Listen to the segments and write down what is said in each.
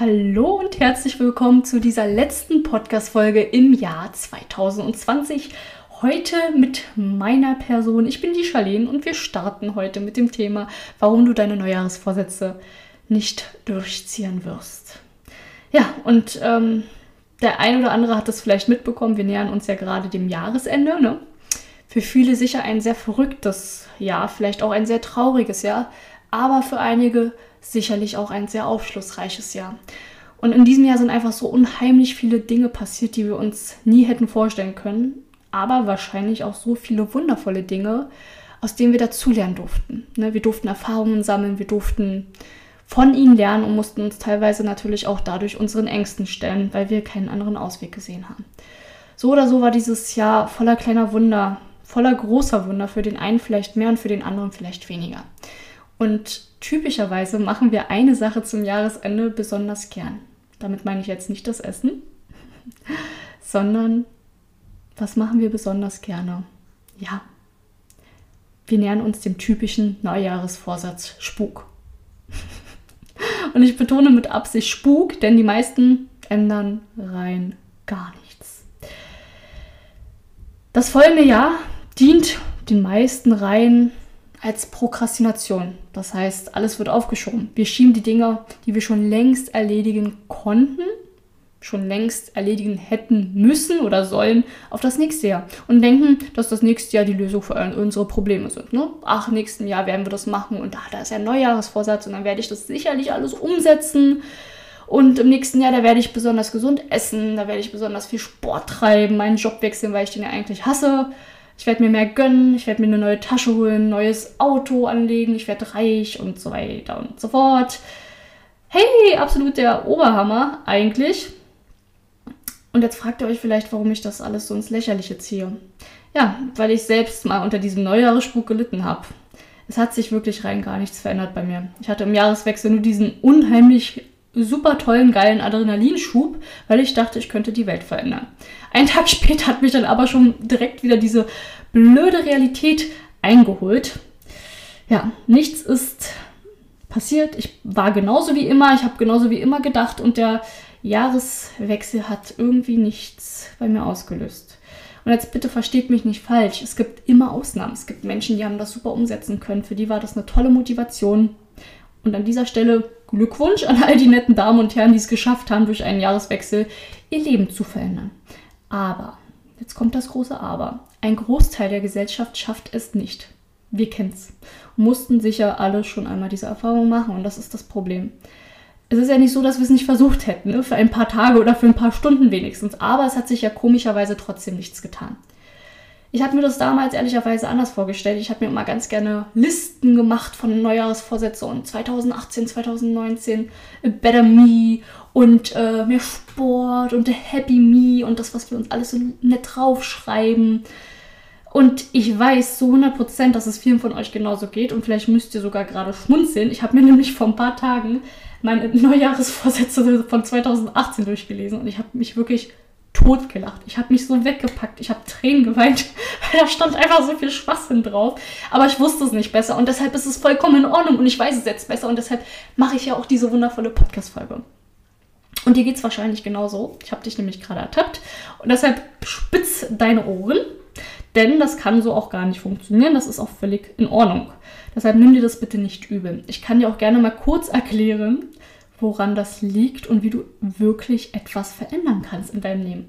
Hallo und herzlich willkommen zu dieser letzten Podcast-Folge im Jahr 2020. Heute mit meiner Person. Ich bin die Charlene und wir starten heute mit dem Thema, warum du deine Neujahresvorsätze nicht durchziehen wirst. Ja, und ähm, der ein oder andere hat das vielleicht mitbekommen. Wir nähern uns ja gerade dem Jahresende. Ne? Für viele sicher ein sehr verrücktes Jahr, vielleicht auch ein sehr trauriges Jahr, aber für einige sicherlich auch ein sehr aufschlussreiches Jahr. Und in diesem Jahr sind einfach so unheimlich viele Dinge passiert, die wir uns nie hätten vorstellen können, aber wahrscheinlich auch so viele wundervolle Dinge, aus denen wir dazulernen durften. Ne, wir durften Erfahrungen sammeln, wir durften von ihnen lernen und mussten uns teilweise natürlich auch dadurch unseren Ängsten stellen, weil wir keinen anderen Ausweg gesehen haben. So oder so war dieses Jahr voller kleiner Wunder, voller großer Wunder, für den einen vielleicht mehr und für den anderen vielleicht weniger. Und typischerweise machen wir eine Sache zum Jahresende besonders gern. Damit meine ich jetzt nicht das Essen, sondern was machen wir besonders gerne? Ja, wir nähern uns dem typischen Neujahresvorsatz Spuk. Und ich betone mit Absicht Spuk, denn die meisten ändern rein gar nichts. Das folgende Jahr dient den meisten rein als Prokrastination. Das heißt, alles wird aufgeschoben. Wir schieben die Dinge, die wir schon längst erledigen konnten, schon längst erledigen hätten müssen oder sollen, auf das nächste Jahr und denken, dass das nächste Jahr die Lösung für unsere Probleme sind. Ne? Ach, nächsten Jahr werden wir das machen und ach, da ist ja ein Neujahresvorsatz und dann werde ich das sicherlich alles umsetzen. Und im nächsten Jahr, da werde ich besonders gesund essen, da werde ich besonders viel Sport treiben, meinen Job wechseln, weil ich den ja eigentlich hasse. Ich werde mir mehr gönnen, ich werde mir eine neue Tasche holen, ein neues Auto anlegen, ich werde reich und so weiter und so fort. Hey, absolut der Oberhammer eigentlich. Und jetzt fragt ihr euch vielleicht, warum ich das alles so ins Lächerliche ziehe. Ja, weil ich selbst mal unter diesem Neujahresspuk gelitten habe. Es hat sich wirklich rein gar nichts verändert bei mir. Ich hatte im Jahreswechsel nur diesen unheimlich super tollen, geilen Adrenalinschub, weil ich dachte, ich könnte die Welt verändern. Einen Tag später hat mich dann aber schon direkt wieder diese blöde Realität eingeholt. Ja, nichts ist passiert. Ich war genauso wie immer, ich habe genauso wie immer gedacht und der Jahreswechsel hat irgendwie nichts bei mir ausgelöst. Und jetzt bitte versteht mich nicht falsch. Es gibt immer Ausnahmen. Es gibt Menschen, die haben das super umsetzen können. Für die war das eine tolle Motivation. Und an dieser Stelle Glückwunsch an all die netten Damen und Herren, die es geschafft haben, durch einen Jahreswechsel ihr Leben zu verändern. Aber, jetzt kommt das große Aber. Ein Großteil der Gesellschaft schafft es nicht. Wir kennen's. Mussten sicher alle schon einmal diese Erfahrung machen und das ist das Problem. Es ist ja nicht so, dass wir es nicht versucht hätten, ne? für ein paar Tage oder für ein paar Stunden wenigstens, aber es hat sich ja komischerweise trotzdem nichts getan. Ich hatte mir das damals ehrlicherweise anders vorgestellt. Ich habe mir immer ganz gerne Listen gemacht von Neujahrsvorsätzen und 2018, 2019 A Better Me und äh, mehr Sport und Happy Me und das, was wir uns alles so nett draufschreiben. Und ich weiß zu 100%, dass es vielen von euch genauso geht und vielleicht müsst ihr sogar gerade schmunzeln. Ich habe mir nämlich vor ein paar Tagen meine Neujahresvorsätze von 2018 durchgelesen und ich habe mich wirklich totgelacht. Ich habe mich so weggepackt. Ich habe Tränen geweint, weil da stand einfach so viel Schwachsinn drauf. Aber ich wusste es nicht besser und deshalb ist es vollkommen in Ordnung und ich weiß es jetzt besser und deshalb mache ich ja auch diese wundervolle Podcast-Folge. Und dir geht es wahrscheinlich genauso. Ich habe dich nämlich gerade ertappt und deshalb spitz deine Ohren, denn das kann so auch gar nicht funktionieren. Das ist auch völlig in Ordnung. Deshalb nimm dir das bitte nicht übel. Ich kann dir auch gerne mal kurz erklären, woran das liegt und wie du wirklich etwas verändern kannst in deinem Leben.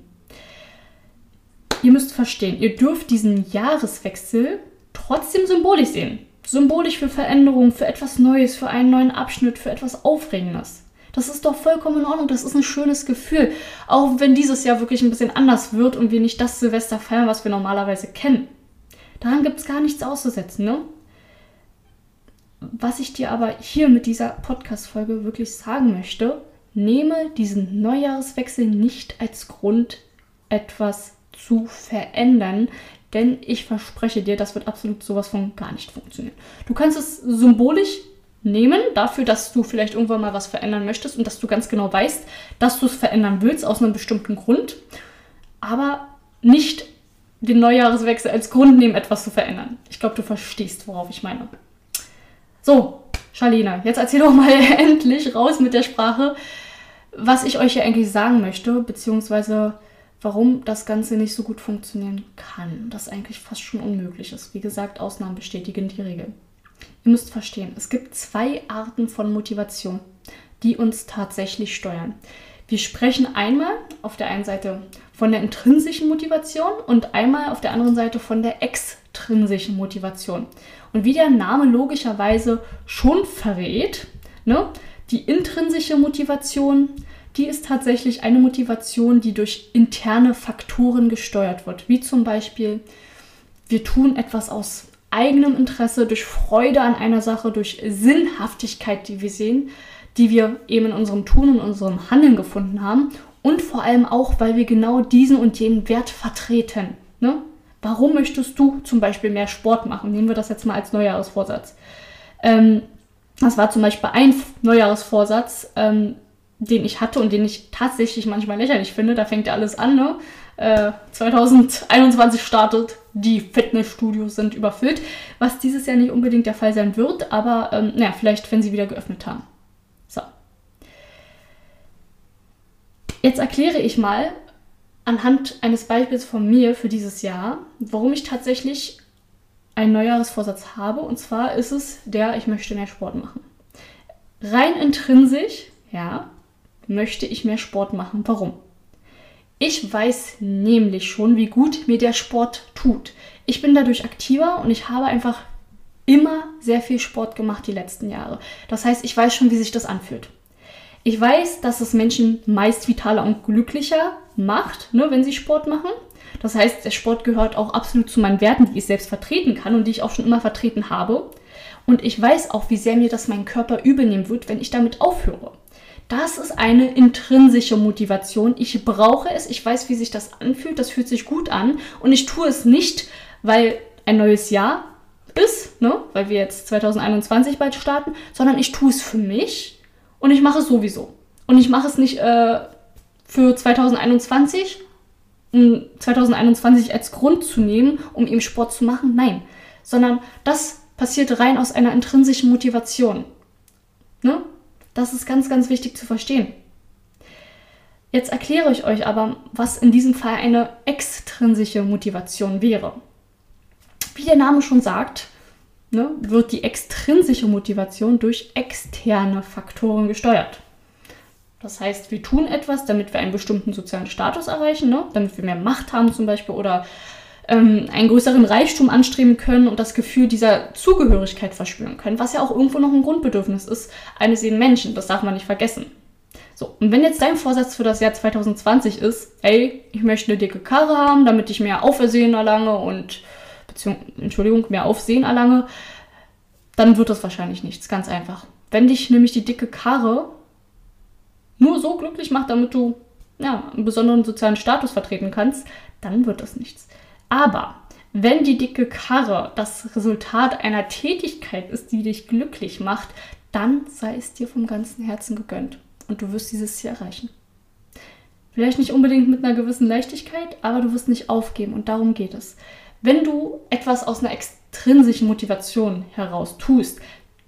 Ihr müsst verstehen, ihr dürft diesen Jahreswechsel trotzdem symbolisch sehen. Symbolisch für Veränderung, für etwas Neues, für einen neuen Abschnitt, für etwas Aufregendes. Das ist doch vollkommen in Ordnung, das ist ein schönes Gefühl. Auch wenn dieses Jahr wirklich ein bisschen anders wird und wir nicht das Silvester feiern, was wir normalerweise kennen. Daran gibt es gar nichts auszusetzen, ne? Was ich dir aber hier mit dieser Podcast-Folge wirklich sagen möchte, nehme diesen Neujahreswechsel nicht als Grund, etwas zu verändern, denn ich verspreche dir, das wird absolut sowas von gar nicht funktionieren. Du kannst es symbolisch nehmen, dafür, dass du vielleicht irgendwann mal was verändern möchtest und dass du ganz genau weißt, dass du es verändern willst aus einem bestimmten Grund, aber nicht den Neujahreswechsel als Grund nehmen, etwas zu verändern. Ich glaube, du verstehst, worauf ich meine. So, Charlene, jetzt erzähl doch mal endlich raus mit der Sprache, was ich euch hier eigentlich sagen möchte, beziehungsweise warum das Ganze nicht so gut funktionieren kann. Das eigentlich fast schon unmöglich ist. Wie gesagt, Ausnahmen bestätigen die Regel. Ihr müsst verstehen, es gibt zwei Arten von Motivation, die uns tatsächlich steuern. Wir sprechen einmal auf der einen Seite von der intrinsischen Motivation und einmal auf der anderen Seite von der extrinsischen Motivation. Und wie der Name logischerweise schon verrät, ne, die intrinsische Motivation, die ist tatsächlich eine Motivation, die durch interne Faktoren gesteuert wird, wie zum Beispiel wir tun etwas aus eigenem Interesse, durch Freude an einer Sache, durch Sinnhaftigkeit, die wir sehen, die wir eben in unserem Tun und unserem Handeln gefunden haben und vor allem auch, weil wir genau diesen und jenen Wert vertreten. Ne? Warum möchtest du zum Beispiel mehr Sport machen? Nehmen wir das jetzt mal als Neujahresvorsatz. Ähm, das war zum Beispiel ein Neujahresvorsatz, ähm, den ich hatte und den ich tatsächlich manchmal lächerlich finde. Da fängt ja alles an, ne? Äh, 2021 startet, die Fitnessstudios sind überfüllt, was dieses Jahr nicht unbedingt der Fall sein wird, aber ähm, naja, vielleicht, wenn sie wieder geöffnet haben. So. Jetzt erkläre ich mal anhand eines Beispiels von mir für dieses Jahr, warum ich tatsächlich einen Neujahresvorsatz habe. Und zwar ist es der, ich möchte mehr Sport machen. Rein intrinsisch, ja, möchte ich mehr Sport machen. Warum? Ich weiß nämlich schon, wie gut mir der Sport tut. Ich bin dadurch aktiver und ich habe einfach immer sehr viel Sport gemacht die letzten Jahre. Das heißt, ich weiß schon, wie sich das anfühlt. Ich weiß, dass es Menschen meist vitaler und glücklicher macht, ne, wenn sie Sport machen. Das heißt, der Sport gehört auch absolut zu meinen Werten, die ich selbst vertreten kann und die ich auch schon immer vertreten habe. Und ich weiß auch, wie sehr mir das mein Körper übernehmen wird, wenn ich damit aufhöre. Das ist eine intrinsische Motivation. Ich brauche es, ich weiß, wie sich das anfühlt, das fühlt sich gut an und ich tue es nicht, weil ein neues Jahr ist, ne? weil wir jetzt 2021 bald starten, sondern ich tue es für mich und ich mache es sowieso. Und ich mache es nicht äh, für 2021, um 2021 als Grund zu nehmen, um eben Sport zu machen. Nein, sondern das passiert rein aus einer intrinsischen Motivation. Ne? Das ist ganz, ganz wichtig zu verstehen. Jetzt erkläre ich euch aber, was in diesem Fall eine extrinsische Motivation wäre. Wie der Name schon sagt, ne, wird die extrinsische Motivation durch externe Faktoren gesteuert. Das heißt, wir tun etwas, damit wir einen bestimmten sozialen Status erreichen, ne? damit wir mehr Macht haben zum Beispiel oder ähm, einen größeren Reichtum anstreben können und das Gefühl dieser Zugehörigkeit verspüren können, was ja auch irgendwo noch ein Grundbedürfnis ist eines jeden Menschen. Das darf man nicht vergessen. So, und wenn jetzt dein Vorsatz für das Jahr 2020 ist, ey, ich möchte eine dicke Karre haben, damit ich mehr Aufersehen erlange und, Entschuldigung, mehr Aufsehen erlange, dann wird das wahrscheinlich nichts, ganz einfach. Wenn dich nämlich die dicke Karre nur so glücklich macht, damit du ja, einen besonderen sozialen Status vertreten kannst, dann wird das nichts. Aber wenn die dicke Karre das Resultat einer Tätigkeit ist, die dich glücklich macht, dann sei es dir vom ganzen Herzen gegönnt und du wirst dieses Ziel erreichen. Vielleicht nicht unbedingt mit einer gewissen Leichtigkeit, aber du wirst nicht aufgeben und darum geht es. Wenn du etwas aus einer extrinsischen Motivation heraus tust,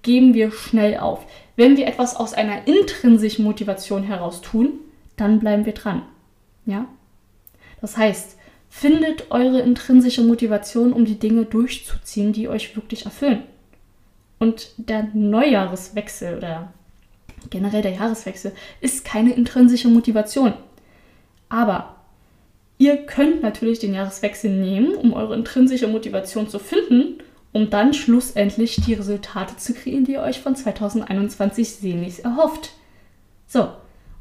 geben wir schnell auf. Wenn wir etwas aus einer intrinsischen Motivation heraus tun, dann bleiben wir dran. Ja? Das heißt, Findet eure intrinsische Motivation, um die Dinge durchzuziehen, die euch wirklich erfüllen. Und der Neujahreswechsel oder generell der Jahreswechsel ist keine intrinsische Motivation. Aber ihr könnt natürlich den Jahreswechsel nehmen, um eure intrinsische Motivation zu finden, um dann schlussendlich die Resultate zu kreieren, die ihr euch von 2021 sehnlichst erhofft. So,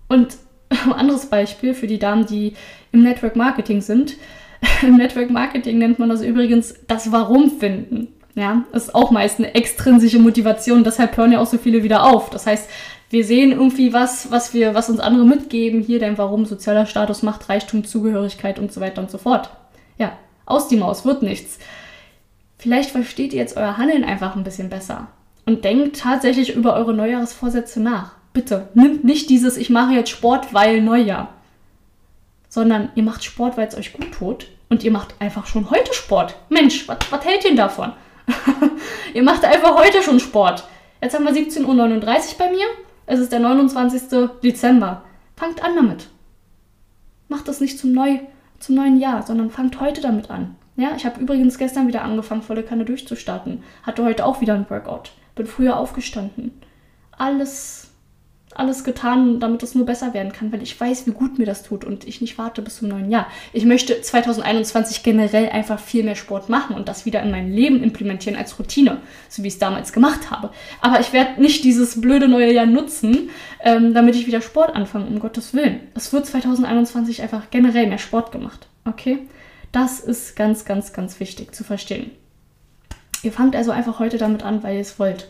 und ein anderes Beispiel für die Damen, die im Network Marketing sind. Im Network Marketing nennt man das übrigens das Warum finden. Ja, das ist auch meist eine extrinsische Motivation, deshalb hören ja auch so viele wieder auf. Das heißt, wir sehen irgendwie was, was wir, was uns andere mitgeben, hier dein Warum, sozialer Status, Macht, Reichtum, Zugehörigkeit und so weiter und so fort. Ja, aus die Maus, wird nichts. Vielleicht versteht ihr jetzt euer Handeln einfach ein bisschen besser und denkt tatsächlich über eure Neujahrsvorsätze nach. Bitte, nimmt nicht dieses, ich mache jetzt Sport, weil Neujahr, sondern ihr macht Sport, weil es euch gut tut und ihr macht einfach schon heute Sport. Mensch, was hält ihr davon? ihr macht einfach heute schon Sport. Jetzt haben wir 17.39 Uhr bei mir. Es ist der 29. Dezember. Fangt an damit. Macht das nicht zum, Neu zum neuen Jahr, sondern fangt heute damit an. Ja, ich habe übrigens gestern wieder angefangen, volle Kanne durchzustarten. Hatte heute auch wieder ein Workout. Bin früher aufgestanden. Alles alles getan, damit es nur besser werden kann, weil ich weiß, wie gut mir das tut und ich nicht warte bis zum neuen Jahr. Ich möchte 2021 generell einfach viel mehr Sport machen und das wieder in mein Leben implementieren als Routine, so wie ich es damals gemacht habe. Aber ich werde nicht dieses blöde neue Jahr nutzen, ähm, damit ich wieder Sport anfange, um Gottes Willen. Es wird 2021 einfach generell mehr Sport gemacht. Okay? Das ist ganz, ganz, ganz wichtig zu verstehen. Ihr fangt also einfach heute damit an, weil ihr es wollt.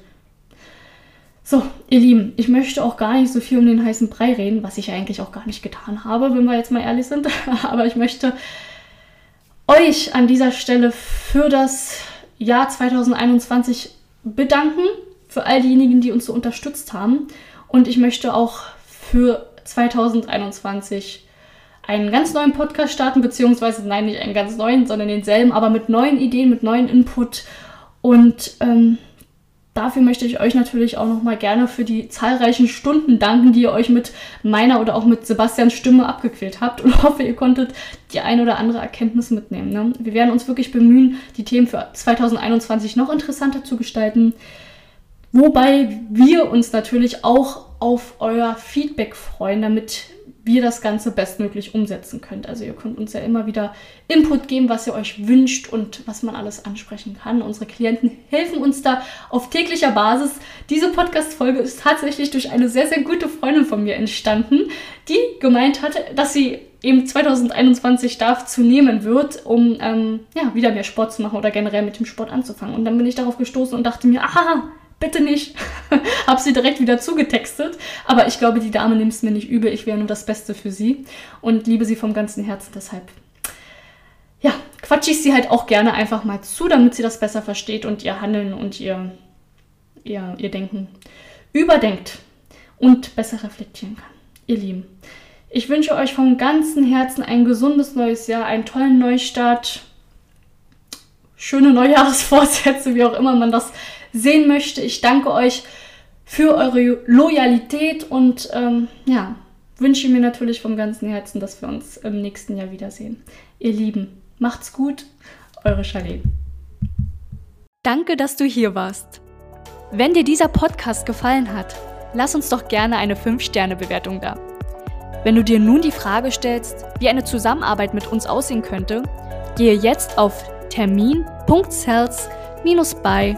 So, ihr Lieben, ich möchte auch gar nicht so viel um den heißen Brei reden, was ich eigentlich auch gar nicht getan habe, wenn wir jetzt mal ehrlich sind. Aber ich möchte euch an dieser Stelle für das Jahr 2021 bedanken, für all diejenigen, die uns so unterstützt haben. Und ich möchte auch für 2021 einen ganz neuen Podcast starten, beziehungsweise nein, nicht einen ganz neuen, sondern denselben, aber mit neuen Ideen, mit neuen Input. Und ähm, Dafür möchte ich euch natürlich auch nochmal gerne für die zahlreichen Stunden danken, die ihr euch mit meiner oder auch mit Sebastians Stimme abgequält habt und hoffe, ihr konntet die ein oder andere Erkenntnis mitnehmen. Ne? Wir werden uns wirklich bemühen, die Themen für 2021 noch interessanter zu gestalten, wobei wir uns natürlich auch auf euer Feedback freuen, damit wir das Ganze bestmöglich umsetzen könnt. Also ihr könnt uns ja immer wieder Input geben, was ihr euch wünscht und was man alles ansprechen kann. Unsere Klienten helfen uns da auf täglicher Basis. Diese Podcast-Folge ist tatsächlich durch eine sehr, sehr gute Freundin von mir entstanden, die gemeint hatte, dass sie eben 2021 darf zu nehmen wird, um ähm, ja, wieder mehr Sport zu machen oder generell mit dem Sport anzufangen. Und dann bin ich darauf gestoßen und dachte mir, aha, bitte nicht. Hab sie direkt wieder zugetextet. Aber ich glaube, die Dame nimmt es mir nicht übel. Ich wäre nur das Beste für sie und liebe sie vom ganzen Herzen. Deshalb, ja, quatsche ich sie halt auch gerne einfach mal zu, damit sie das besser versteht und ihr Handeln und ihr, ihr, ihr Denken überdenkt und besser reflektieren kann. Ihr Lieben, ich wünsche euch vom ganzen Herzen ein gesundes neues Jahr, einen tollen Neustart, schöne Neujahrsvorsätze, wie auch immer man das sehen möchte. Ich danke euch für eure Loyalität und ähm, ja, wünsche mir natürlich vom ganzen Herzen, dass wir uns im nächsten Jahr wiedersehen. Ihr Lieben, macht's gut, eure Charlene. Danke, dass du hier warst. Wenn dir dieser Podcast gefallen hat, lass uns doch gerne eine 5-Sterne-Bewertung da. Wenn du dir nun die Frage stellst, wie eine Zusammenarbeit mit uns aussehen könnte, gehe jetzt auf termin.cells-by